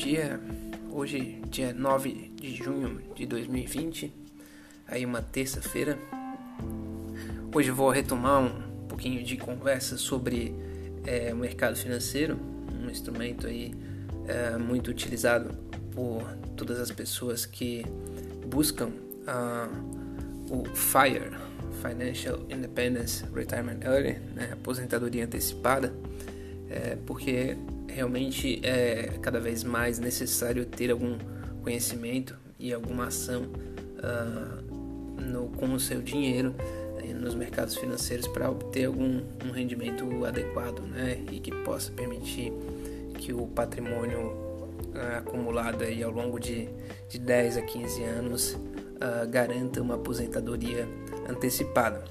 dia. Hoje, dia 9 de junho de 2020, aí uma terça-feira. Hoje vou retomar um pouquinho de conversa sobre é, o mercado financeiro, um instrumento aí é, muito utilizado por todas as pessoas que buscam uh, o FIRE, Financial Independence Retirement Early, né, aposentadoria antecipada, é, porque realmente é cada vez mais necessário ter algum conhecimento e alguma ação uh, no, com o seu dinheiro uh, nos mercados financeiros para obter algum um rendimento adequado né, e que possa permitir que o patrimônio uh, acumulado aí ao longo de, de 10 a 15 anos ah, garanta uma aposentadoria antecipada.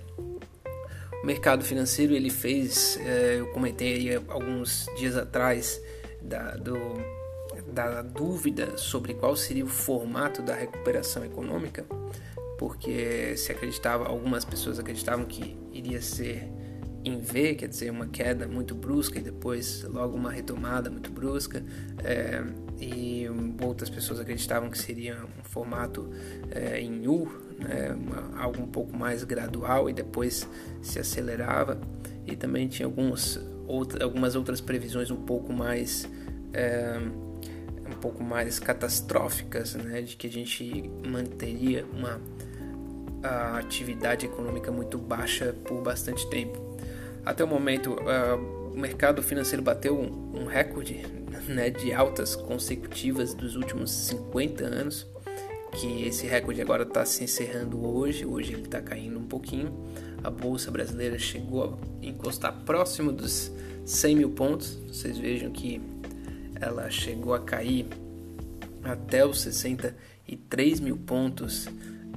O mercado financeiro ele fez, é, eu comentei alguns dias atrás da, do, da dúvida sobre qual seria o formato da recuperação econômica, porque se acreditava, algumas pessoas acreditavam que iria ser em V, quer dizer, uma queda muito brusca e depois logo uma retomada muito brusca, é, e outras pessoas acreditavam que seria um formato é, em U, né, uma, algo um pouco mais gradual e depois se acelerava, e também tinha alguns, outra, algumas outras previsões um pouco mais. É, um pouco mais catastróficas, né, de que a gente manteria uma atividade econômica muito baixa por bastante tempo. Até o momento, uh, o mercado financeiro bateu um, um recorde né, de altas consecutivas dos últimos 50 anos, que esse recorde agora está se encerrando hoje, hoje ele está caindo um pouquinho. A Bolsa Brasileira chegou a encostar próximo dos 100 mil pontos, vocês vejam que ela chegou a cair até os 63 mil pontos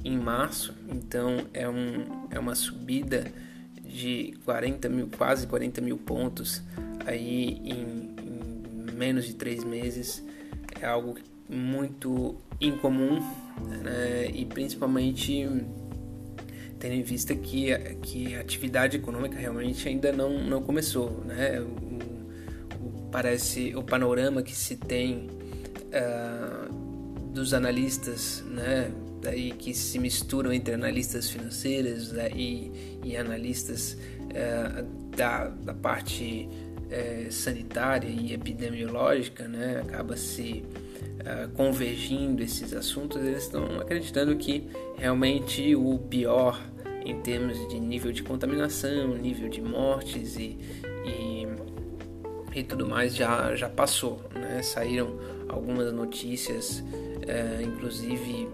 em março, então é, um, é uma subida de 40 mil, quase 40 mil pontos aí em, em menos de três meses. É algo muito incomum né? e principalmente tendo em vista que, que a atividade econômica realmente ainda não, não começou. Né? O, o parece o panorama que se tem uh, dos analistas né? daí que se misturam entre analistas financeiros né, e, e, analistas é, da, da parte é, sanitária e epidemiológica, né, acaba se é, convergindo esses assuntos, eles estão acreditando que realmente o pior em termos de nível de contaminação, nível de mortes e, e, e tudo mais já, já passou. Né? Saíram algumas notícias, é, inclusive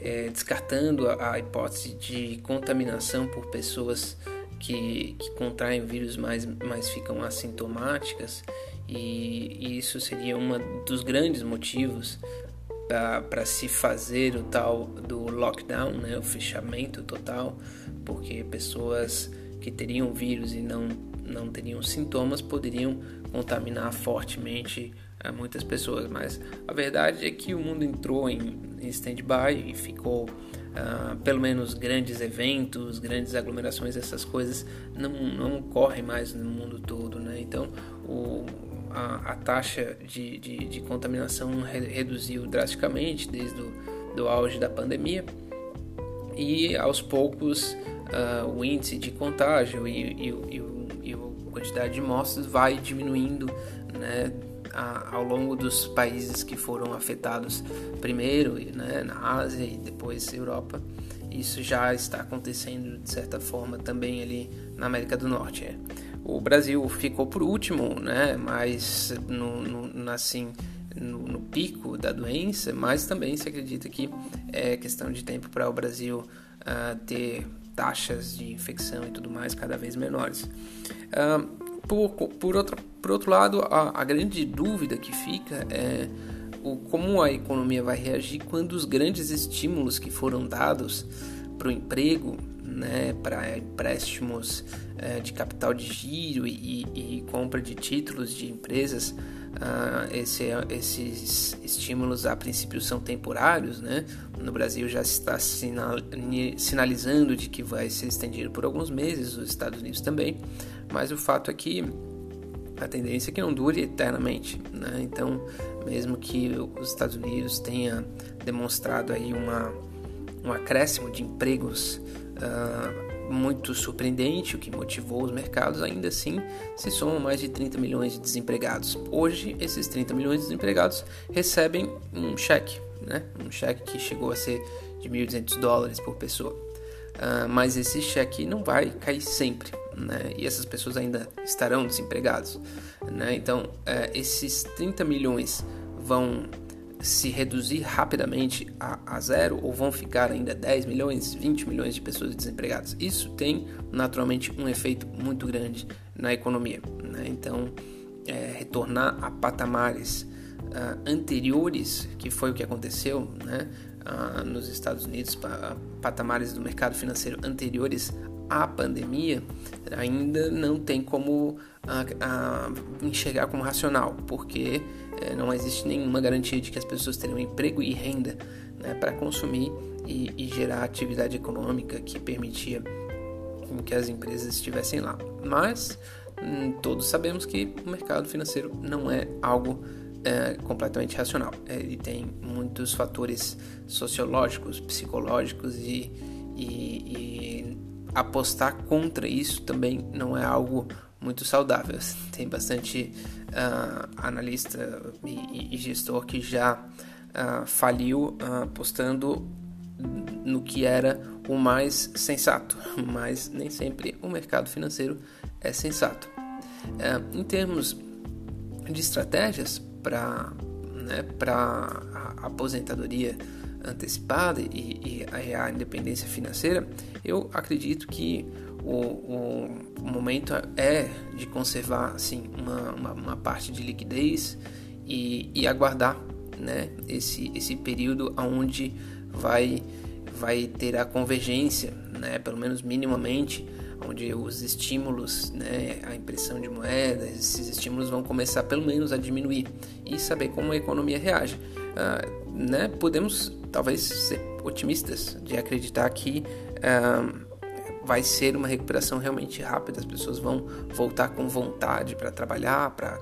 é, descartando a, a, hipótese de contaminação por pessoas que, que contraem vírus, mas, mas ficam assintomáticas, e, isso seria um dos grandes motivos para se fazer o tal do lockdown, né, o fechamento total, porque pessoas que teriam vírus e não, não teriam sintomas poderiam contaminar fortemente a muitas pessoas, mas a verdade é que o mundo entrou em, em stand-by e ficou, uh, pelo menos grandes eventos, grandes aglomerações, essas coisas não, não ocorrem mais no mundo todo, né? Então o, a, a taxa de, de, de contaminação re, reduziu drasticamente desde o do auge da pandemia e aos poucos uh, o índice de contágio e, e, e, e a quantidade de mortes vai diminuindo, né? a, ao longo dos países que foram afetados primeiro né, na Ásia e depois Europa. Isso já está acontecendo de certa forma também ali na América do Norte. É. O Brasil ficou por último, né, mas no, no assim, no, no, pico da doença, mas também se acredita que é questão de tempo para o Brasil uh, ter taxas de infecção e tudo mais cada vez menores. Uh, por, por, outro, por outro lado, a, a grande dúvida que fica é o, como a economia vai reagir quando os grandes estímulos que foram dados para o emprego, né, para empréstimos é, de capital de giro e, e, compra de títulos de empresas, uh, esse, esses estímulos a princípio são temporários, né? No Brasil já está sinal, sinalizando de que vai ser estendido por alguns meses, os Estados Unidos também, mas o fato é que a tendência é que não dure eternamente, né? Então mesmo que os Estados Unidos tenha demonstrado aí uma, um acréscimo de empregos uh, muito surpreendente, o que motivou os mercados, ainda assim se somam mais de 30 milhões de desempregados. Hoje, esses 30 milhões de desempregados recebem um cheque, né? um cheque que chegou a ser de 1.200 dólares por pessoa. Uh, mas esse cheque não vai cair sempre, né? E essas pessoas ainda estarão desempregadas, né? Então, uh, esses 30 milhões vão se reduzir rapidamente a, a, zero ou vão ficar ainda 10 milhões, 20 milhões de pessoas desempregadas. Isso tem naturalmente um efeito muito grande na economia. Né? Então, é, retornar a patamares uh, anteriores, que foi o que aconteceu né? uh, nos Estados Unidos, patamares do mercado financeiro anteriores à pandemia, ainda não tem como uh, enxergar como racional, porque é, não existe nenhuma garantia de que as pessoas terão emprego e renda né, para consumir e, e, gerar atividade econômica que permitia que as empresas estivessem lá. Mas hum, todos sabemos que o mercado financeiro não é algo é, completamente racional. Ele tem muitos fatores sociológicos, psicológicos e, e, e apostar contra isso também não é algo muito saudável. Tem bastante uh, analista e, e, gestor que já uh, faliu uh, apostando no que era o mais sensato, mas nem sempre o mercado financeiro é sensato. em termos de estratégias para né, a aposentadoria antecipada e, e a independência financeira, eu acredito que o, o, momento é de conservar assim, uma, uma, uma parte de liquidez e, e aguardar né, esse, esse período onde vai, vai ter a convergência, né, pelo menos minimamente, onde os estímulos, né, a impressão de moedas, esses estímulos vão começar pelo menos a diminuir e saber como a economia reage. Ah, né, podemos talvez ser otimistas de acreditar que ah, vai ser uma recuperação realmente rápida, as pessoas vão voltar com vontade para trabalhar, para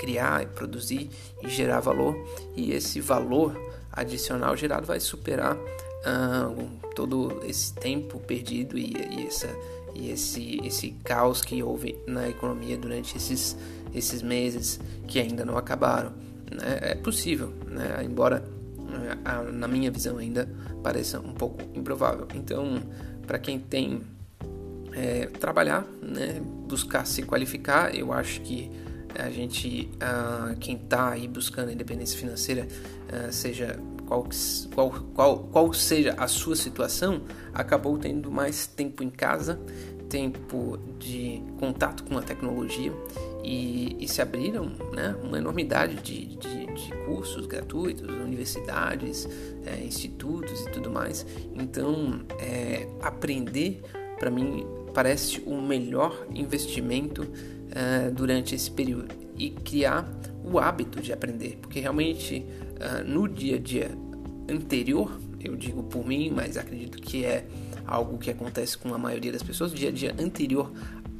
criar, produzir e gerar valor, e esse valor adicional gerado vai superar uh, todo esse tempo perdido e, e, essa, e esse, esse caos que houve na economia durante esses, esses meses que ainda não acabaram. Né? É possível, né? embora uh, na minha visão ainda pareça um pouco improvável. Então, para quem tem é, trabalhar, né, buscar se qualificar. Eu acho que a gente, quem está aí buscando independência financeira, uh, seja qual, qual, qual, qual seja a sua situação, acabou tendo mais tempo em casa, tempo de contato com a tecnologia e, e se abriram né, uma enormidade de, de, de cursos gratuitos, universidades, é, institutos e tudo mais. Então, é, aprender para mim parece o melhor investimento uh, durante esse período e criar o hábito de aprender, porque realmente uh, no dia a dia anterior, eu digo por mim, mas acredito que é algo que acontece com a maioria das pessoas, dia a dia anterior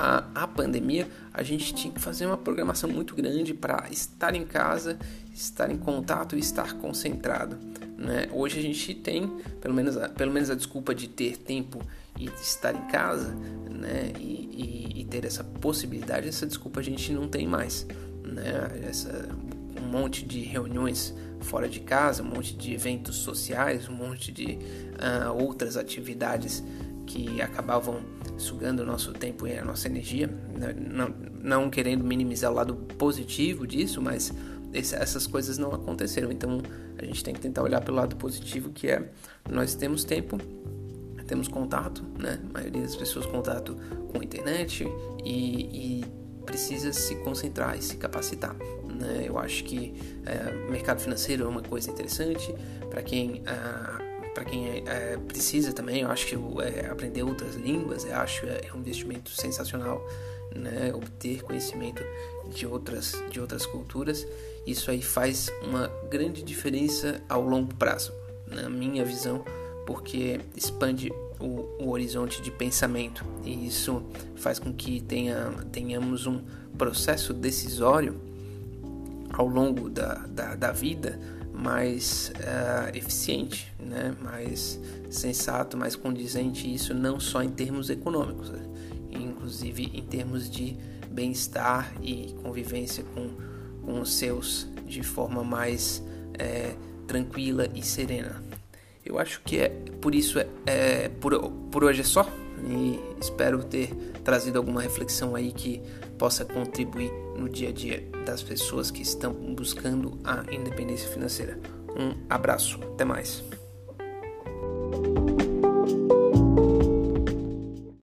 à, à pandemia, a gente tinha que fazer uma programação muito grande para estar em casa, estar em contato e estar concentrado. Né? Hoje a gente tem, pelo menos, a, pelo menos a desculpa de ter tempo e estar em casa, né? E, e, e, ter essa possibilidade, essa desculpa a gente não tem mais, né? Essa, um monte de reuniões fora de casa, um monte de eventos sociais, um monte de uh, outras atividades que acabavam sugando o nosso tempo e a nossa energia, né? não, não querendo minimizar o lado positivo disso, mas esse, essas coisas não aconteceram. Então a gente tem que tentar olhar pelo lado positivo, que é nós temos tempo temos contato, né? A maioria das pessoas contato com a internet e, e precisa se concentrar e se capacitar. Né? Eu acho que é, mercado financeiro é uma coisa interessante para quem é, para quem é, é, precisa também. Eu acho que é, aprender outras línguas, eu acho é, é um investimento sensacional. Né? Obter conhecimento de outras de outras culturas, isso aí faz uma grande diferença ao longo prazo, na minha visão porque expande o, o, horizonte de pensamento e isso faz com que tenha, tenhamos um processo decisório ao longo da, da, da vida mais uh, eficiente, né? mais sensato, mais condizente, isso não só em termos econômicos, né? inclusive em termos de bem-estar e convivência com, com os seus de forma mais é, tranquila e serena. Eu acho que é por isso é, é por, por hoje é só e espero ter trazido alguma reflexão aí que possa contribuir no dia a dia das pessoas que estão buscando a independência financeira. Um abraço, até mais.